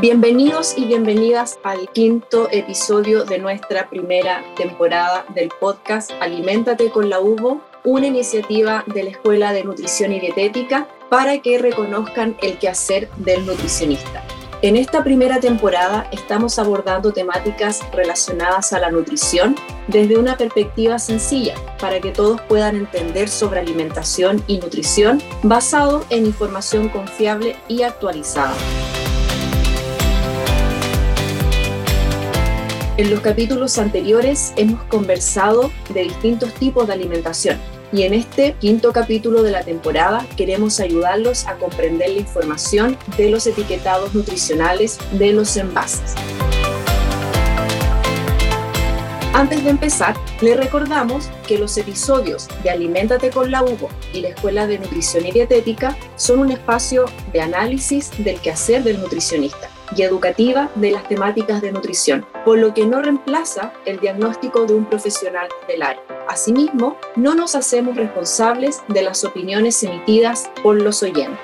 Bienvenidos y bienvenidas al quinto episodio de nuestra primera temporada del podcast Aliméntate con la UVO, una iniciativa de la Escuela de Nutrición y Dietética para que reconozcan el quehacer del nutricionista. En esta primera temporada estamos abordando temáticas relacionadas a la nutrición desde una perspectiva sencilla para que todos puedan entender sobre alimentación y nutrición basado en información confiable y actualizada. En los capítulos anteriores hemos conversado de distintos tipos de alimentación y en este quinto capítulo de la temporada queremos ayudarlos a comprender la información de los etiquetados nutricionales de los envases. Antes de empezar, le recordamos que los episodios de Aliméntate con la Hugo y la Escuela de Nutrición y Dietética son un espacio de análisis del quehacer del nutricionista y educativa de las temáticas de nutrición, por lo que no reemplaza el diagnóstico de un profesional del área. Asimismo, no nos hacemos responsables de las opiniones emitidas por los oyentes.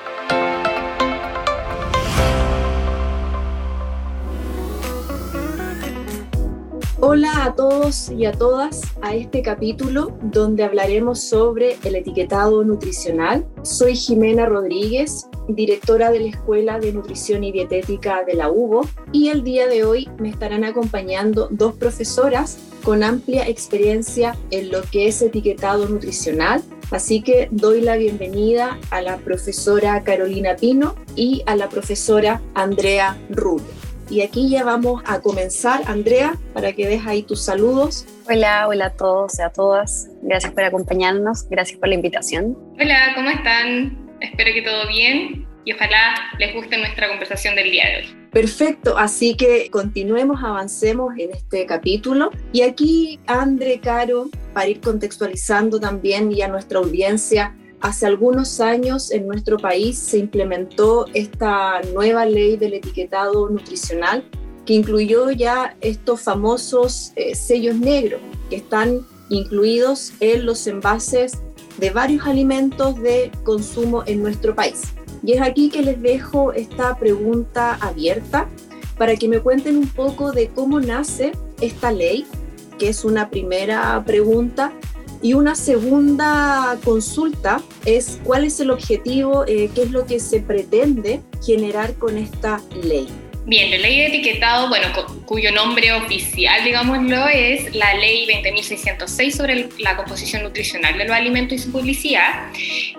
Hola a todos y a todas a este capítulo donde hablaremos sobre el etiquetado nutricional. Soy Jimena Rodríguez, directora de la Escuela de Nutrición y Dietética de la UBO y el día de hoy me estarán acompañando dos profesoras con amplia experiencia en lo que es etiquetado nutricional. Así que doy la bienvenida a la profesora Carolina Pino y a la profesora Andrea Rubio. Y aquí ya vamos a comenzar, Andrea, para que dejes ahí tus saludos. Hola, hola a todos y a todas. Gracias por acompañarnos, gracias por la invitación. Hola, ¿cómo están? Espero que todo bien y ojalá les guste nuestra conversación del día de hoy. Perfecto, así que continuemos, avancemos en este capítulo. Y aquí, André, Caro, para ir contextualizando también y a nuestra audiencia, Hace algunos años en nuestro país se implementó esta nueva ley del etiquetado nutricional que incluyó ya estos famosos eh, sellos negros que están incluidos en los envases de varios alimentos de consumo en nuestro país. Y es aquí que les dejo esta pregunta abierta para que me cuenten un poco de cómo nace esta ley, que es una primera pregunta, y una segunda consulta es cuál es el objetivo, eh, qué es lo que se pretende generar con esta ley. Bien, la ley de etiquetado, bueno, cuyo nombre oficial, digámoslo, es la ley 20.606 sobre la composición nutricional de los alimentos y su publicidad,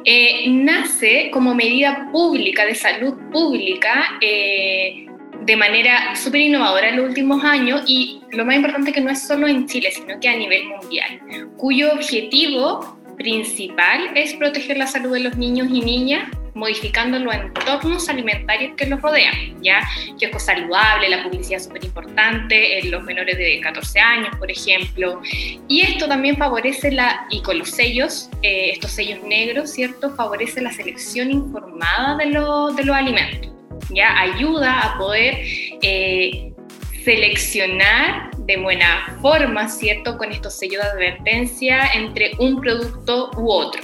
eh, nace como medida pública de salud pública eh, de manera súper innovadora en los últimos años y lo más importante que no es solo en Chile, sino que a nivel mundial, cuyo objetivo principal es proteger la salud de los niños y niñas modificando los entornos alimentarios que los rodean, ¿ya? Kiosco saludable, la publicidad súper importante en los menores de 14 años, por ejemplo. Y esto también favorece la, y con los sellos, eh, estos sellos negros, ¿cierto? Favorece la selección informada de, de los alimentos ya ayuda a poder eh, seleccionar de buena forma, ¿cierto?, con estos sellos de advertencia entre un producto u otro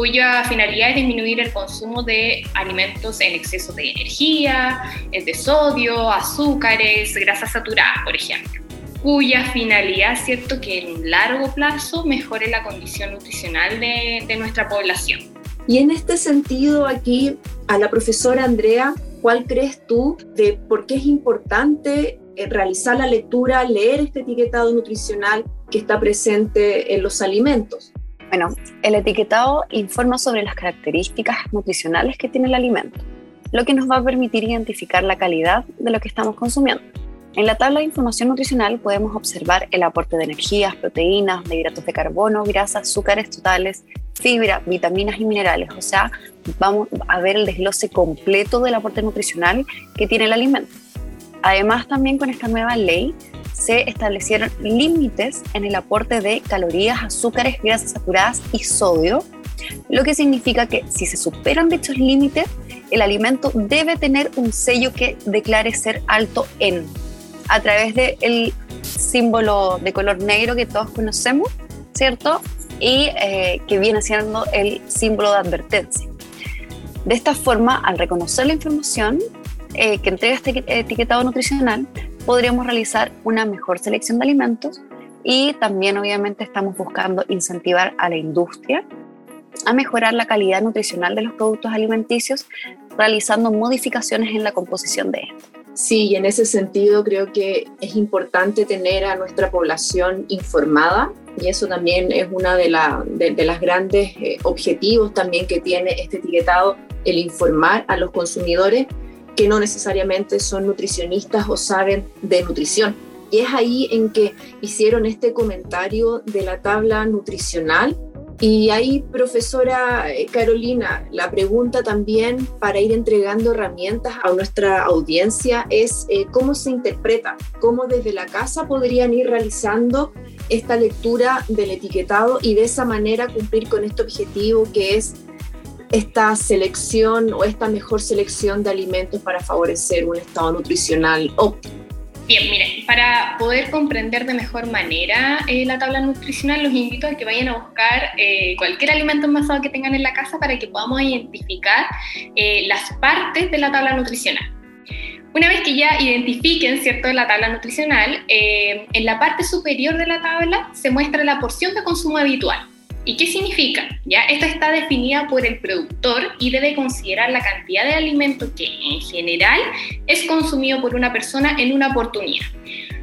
cuya finalidad es disminuir el consumo de alimentos en exceso de energía, de sodio, azúcares, grasas saturadas, por ejemplo, cuya finalidad, cierto, que en un largo plazo mejore la condición nutricional de, de nuestra población. Y en este sentido, aquí a la profesora Andrea ¿Cuál crees tú de por qué es importante eh, realizar la lectura, leer este etiquetado nutricional que está presente en los alimentos? Bueno, el etiquetado informa sobre las características nutricionales que tiene el alimento, lo que nos va a permitir identificar la calidad de lo que estamos consumiendo. En la tabla de información nutricional podemos observar el aporte de energías, proteínas, hidratos de carbono, grasas, azúcares totales, fibra, vitaminas y minerales. O sea, vamos a ver el desglose completo del aporte nutricional que tiene el alimento. Además, también con esta nueva ley se establecieron límites en el aporte de calorías, azúcares, grasas saturadas y sodio, lo que significa que si se superan dichos límites, el alimento debe tener un sello que declare ser alto en, a través del símbolo de color negro que todos conocemos, ¿cierto? y eh, que viene siendo el símbolo de advertencia. De esta forma, al reconocer la información, eh, que entrega este etiquetado nutricional, podríamos realizar una mejor selección de alimentos y también obviamente estamos buscando incentivar a la industria a mejorar la calidad nutricional de los productos alimenticios realizando modificaciones en la composición de estos. Sí, y en ese sentido creo que es importante tener a nuestra población informada y eso también es uno de, la, las grandes eh, objetivos también que tiene este etiquetado, el informar a los consumidores que no necesariamente son nutricionistas o saben de nutrición. Y es ahí en que hicieron este comentario de la tabla nutricional y ahí, profesora eh, Carolina, la pregunta también para ir entregando herramientas a nuestra audiencia es eh, cómo se interpreta, cómo desde la casa podrían ir realizando esta lectura del etiquetado y de esa manera cumplir con este objetivo que es esta selección o esta mejor selección de alimentos para favorecer un estado nutricional óptimo. Bien, miren, para poder comprender de mejor manera eh, la tabla nutricional, los invito a que vayan a buscar eh, cualquier alimento envasado que tengan en la casa para que podamos identificar eh, las partes de la tabla nutricional. Una vez que ya identifiquen, ¿cierto?, la tabla nutricional, en la parte superior de la tabla se muestra la porción de consumo habitual. ¿Y qué significa? Ya, esta está definida por el productor y debe considerar la cantidad de alimento que en general es consumido por una persona en una oportunidad.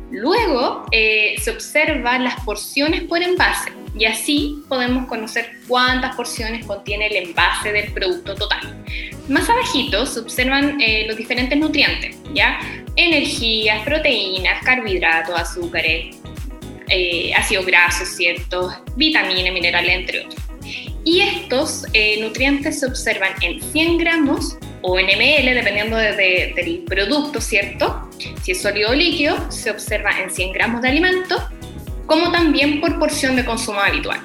Luego eh, se observan las porciones por envase y así podemos conocer cuántas porciones contiene el envase del producto total. Más abajito se observan eh, los diferentes nutrientes, ¿ya? Energías, proteínas, carbohidratos, azúcares, eh, ácidos grasos, ¿cierto? vitaminas, minerales, entre otros. Y estos eh, nutrientes se observan en 100 gramos o en ml, dependiendo del producto, ¿cierto? Si es sólido o líquido, se observa en 100 gramos de alimento, como también por porción de consumo habitual.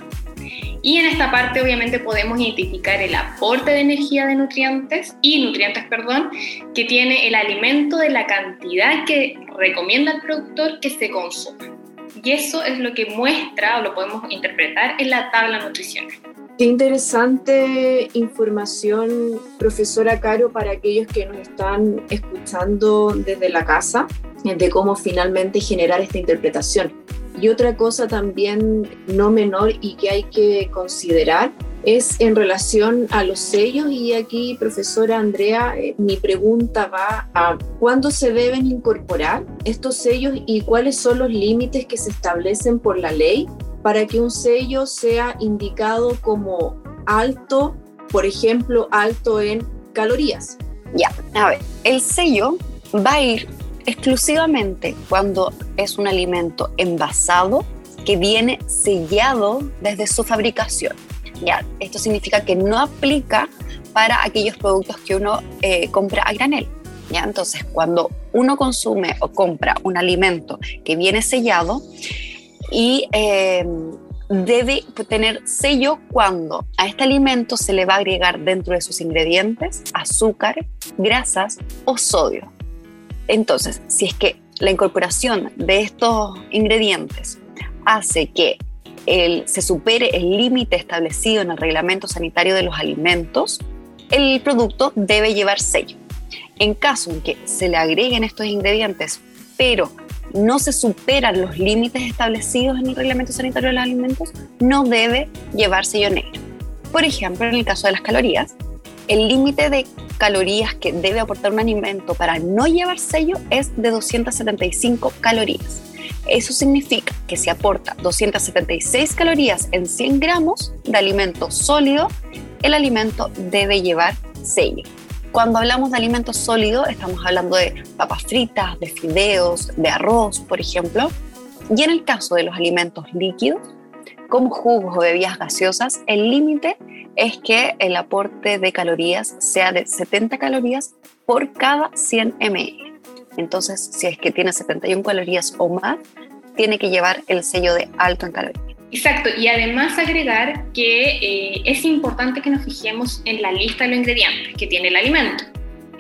Y en esta parte obviamente podemos identificar el aporte de energía de nutrientes y nutrientes, perdón, que tiene el alimento de la cantidad que recomienda el productor que se consuma. Y eso es lo que muestra o lo podemos interpretar en la tabla nutricional. Qué interesante información, profesora Caro, para aquellos que nos están escuchando desde la casa, de cómo finalmente generar esta interpretación. Y otra cosa también no menor y que hay que considerar es en relación a los sellos y aquí, profesora Andrea, eh, mi pregunta va a cuándo se deben incorporar estos sellos y cuáles son los límites que se establecen por la ley para que un sello sea indicado como alto, por ejemplo, alto en calorías. Ya, a ver, el sello va a ir exclusivamente cuando es un alimento envasado que viene sellado desde su fabricación. Esto significa que no aplica para aquellos productos que uno eh, compra a granel. ¿ya? Entonces, cuando uno consume o compra un alimento que viene sellado y eh, debe tener sello cuando a este alimento se le va a agregar dentro de sus ingredientes azúcar, grasas o sodio. Entonces, si es que la incorporación de estos ingredientes hace que se supere el límite establecido en el reglamento sanitario de los alimentos, el producto debe llevar sello. En caso en que se le agreguen estos ingredientes, pero no se superan los límites establecidos en el reglamento sanitario de los alimentos, no debe llevar sello negro. Por ejemplo, en el caso de las calorías, el límite de calorías que debe aportar un alimento para no llevar sello es de 275 calorías. Eso significa que si aporta 276 calorías en 100 gramos de alimento sólido, el alimento debe llevar sello. Cuando hablamos de alimento sólido, estamos hablando de papas fritas, de fideos, de arroz, por ejemplo. Y en el caso de los alimentos líquidos, como jugos o bebidas gaseosas, el límite es que el aporte de calorías sea de 70 calorías por cada 100 ml. Entonces, si es que tiene 71 calorías o más, tiene que llevar el sello de alto en calorías. Exacto, y además agregar que eh, es importante que nos fijemos en la lista de los ingredientes que tiene el alimento.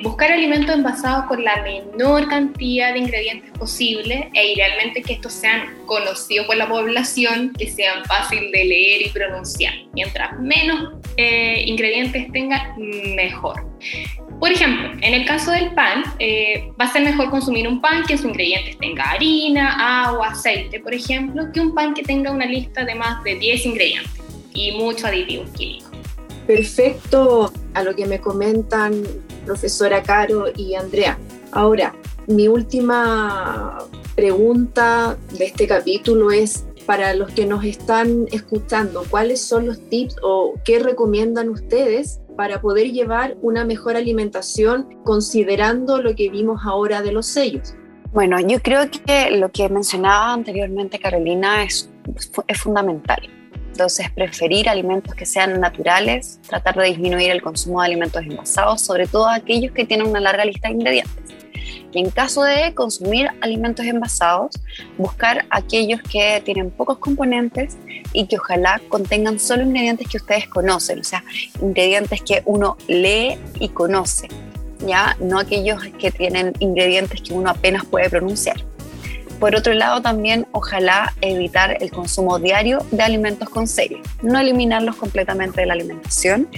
Buscar alimentos envasados con la menor cantidad de ingredientes posible e idealmente que estos sean conocidos por la población, que sean fáciles de leer y pronunciar. Mientras menos eh, ingredientes tenga, mejor. Por ejemplo, en el caso del pan, eh, va a ser mejor consumir un pan que sus ingredientes tenga harina, agua, aceite, por ejemplo, que un pan que tenga una lista de más de 10 ingredientes y muchos aditivos químicos. Perfecto a lo que me comentan profesora Caro y Andrea. Ahora, mi última pregunta de este capítulo es para los que nos están escuchando, ¿cuáles son los tips o qué recomiendan ustedes para poder llevar una mejor alimentación considerando lo que vimos ahora de los sellos? Bueno, yo creo que lo que mencionaba anteriormente Carolina es, es fundamental. Entonces, preferir alimentos que sean naturales, tratar de disminuir el consumo de alimentos envasados, sobre todo aquellos que tienen una larga lista de ingredientes. En caso de consumir alimentos envasados, buscar aquellos que tienen pocos componentes y que ojalá contengan solo ingredientes que ustedes conocen, o sea, ingredientes que uno lee y conoce, ya no aquellos que tienen ingredientes que uno apenas puede pronunciar. Por otro lado, también ojalá evitar el consumo diario de alimentos con sello, no eliminarlos completamente de la alimentación,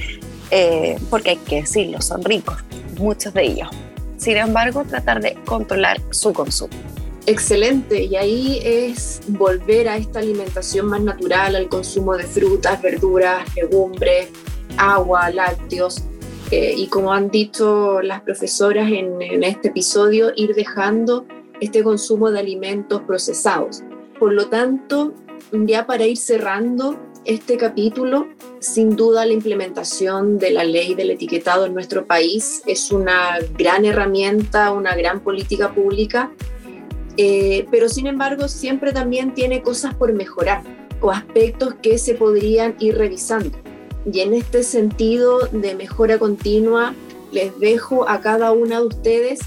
eh, porque hay que decirlo, son ricos, muchos de ellos, sin embargo, tratar de controlar su consumo. Excelente, y ahí es volver a esta alimentación más natural, al consumo de frutas, verduras, legumbres, agua, lácteos, eh, y como han dicho las profesoras en, en este episodio, ir dejando este consumo de alimentos procesados. Por lo tanto, ya para ir cerrando, este capítulo, sin duda la implementación de la ley del etiquetado en nuestro país es una gran herramienta, una gran política pública, eh, pero sin embargo siempre también tiene cosas por mejorar o aspectos que se podrían ir revisando. Y en este sentido de mejora continua, les dejo a cada una de ustedes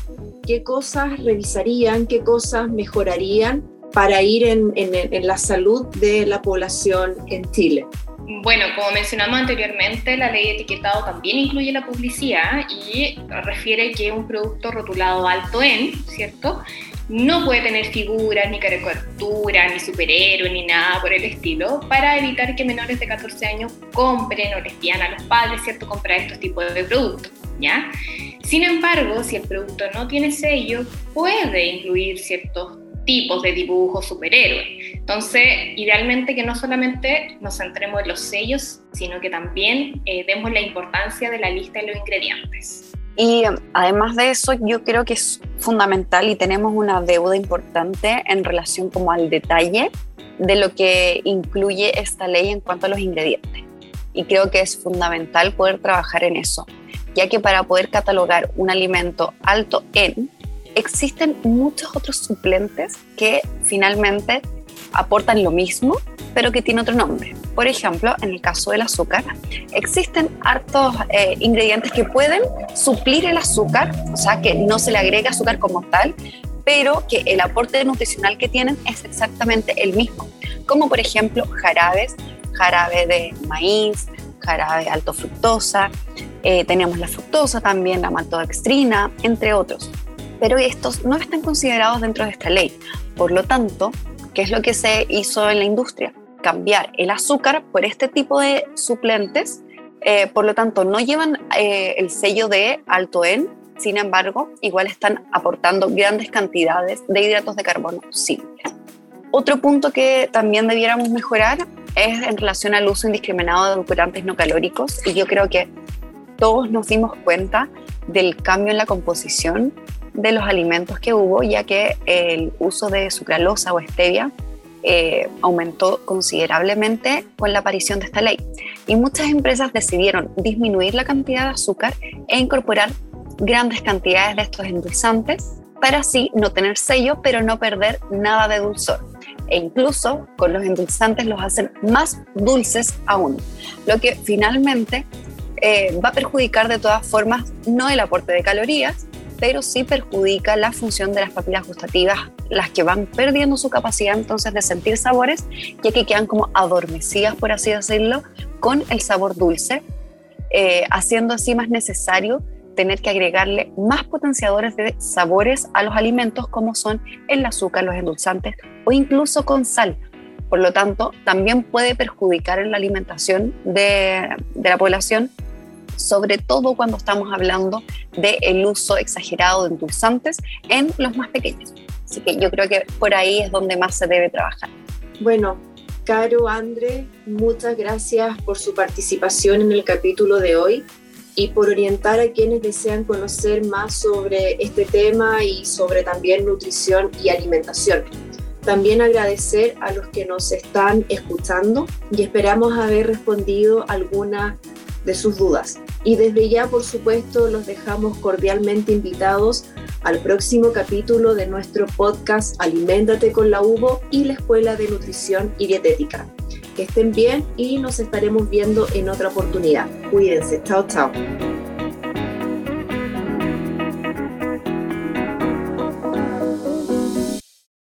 qué cosas revisarían, qué cosas mejorarían para ir en, la salud de la población en Chile? Bueno, como mencionamos anteriormente, la ley de etiquetado también incluye la publicidad y refiere que un producto rotulado alto en, ¿cierto? No puede tener figuras, ni caricatura, ni superhéroe, ni nada por el estilo, para evitar que menores de 14 años compren o les pidan a los padres, ¿cierto?, comprar estos tipos de productos, ¿ya? Sin embargo, si el producto no tiene sello, puede incluir ciertos tipos de dibujos superhéroes. Entonces, idealmente que no solamente nos centremos en los sellos, sino que también eh, demos la importancia de la lista de los ingredientes. Y además de eso, yo creo que es fundamental y tenemos una deuda importante en relación como al detalle de lo que incluye esta ley en cuanto a los ingredientes. Y creo que es fundamental poder trabajar en eso, ya que para poder catalogar un alimento alto en, existen muchos otros suplentes que finalmente aportan lo mismo, pero que tiene otro nombre. Por ejemplo, en el caso del azúcar, existen hartos eh, ingredientes que pueden suplir el azúcar, o sea, que no se le agrega azúcar como tal, pero que el aporte nutricional que tienen es exactamente el mismo, como por ejemplo jarabes, jarabe de maíz, jarabe alto fructosa, eh, tenemos la fructosa también, la maltodextrina, entre otros pero estos no están considerados dentro de esta ley. Por lo tanto, ¿qué es lo que se hizo en la industria? Cambiar el azúcar por este tipo de suplentes, eh, por lo tanto, no llevan eh, el sello de alto en, sin embargo, igual están aportando grandes cantidades de hidratos de carbono simples. Otro punto que también debiéramos mejorar es en relación al uso indiscriminado de edulcorantes no calóricos y yo creo que todos nos dimos cuenta del cambio en la composición de los alimentos que hubo, ya que el uso de sucralosa o stevia eh, aumentó considerablemente con la aparición de esta ley. Y muchas empresas decidieron disminuir la cantidad de azúcar e incorporar grandes cantidades de estos endulzantes para así no tener sello, pero no perder nada de dulzor. E incluso con los endulzantes los hacen más dulces aún, lo que finalmente eh, va a perjudicar de todas formas no el aporte de calorías, pero sí perjudica la función de las papilas gustativas, las que van perdiendo su capacidad entonces de sentir sabores, ya que quedan como adormecidas, por así decirlo, con el sabor dulce, eh, haciendo así más necesario tener que agregarle más potenciadores de sabores a los alimentos como son el azúcar, los endulzantes o incluso con sal. Por lo tanto, también puede perjudicar en la alimentación de, de la población sobre todo cuando estamos hablando del uso exagerado de endulzantes en los más pequeños. Así que yo creo que por ahí es donde más se debe trabajar. Bueno, Caro, André, muchas gracias por su participación en el capítulo de hoy y por orientar a quienes desean conocer más sobre este tema y sobre también nutrición y alimentación. También agradecer a los que nos están escuchando y esperamos haber respondido alguna de sus dudas. Y desde ya, por supuesto, los dejamos cordialmente invitados al próximo capítulo de nuestro podcast Aliméntate con la UBO y la Escuela de Nutrición y Dietética. Que estén bien y nos estaremos viendo en otra oportunidad. Cuídense. Chao, chao.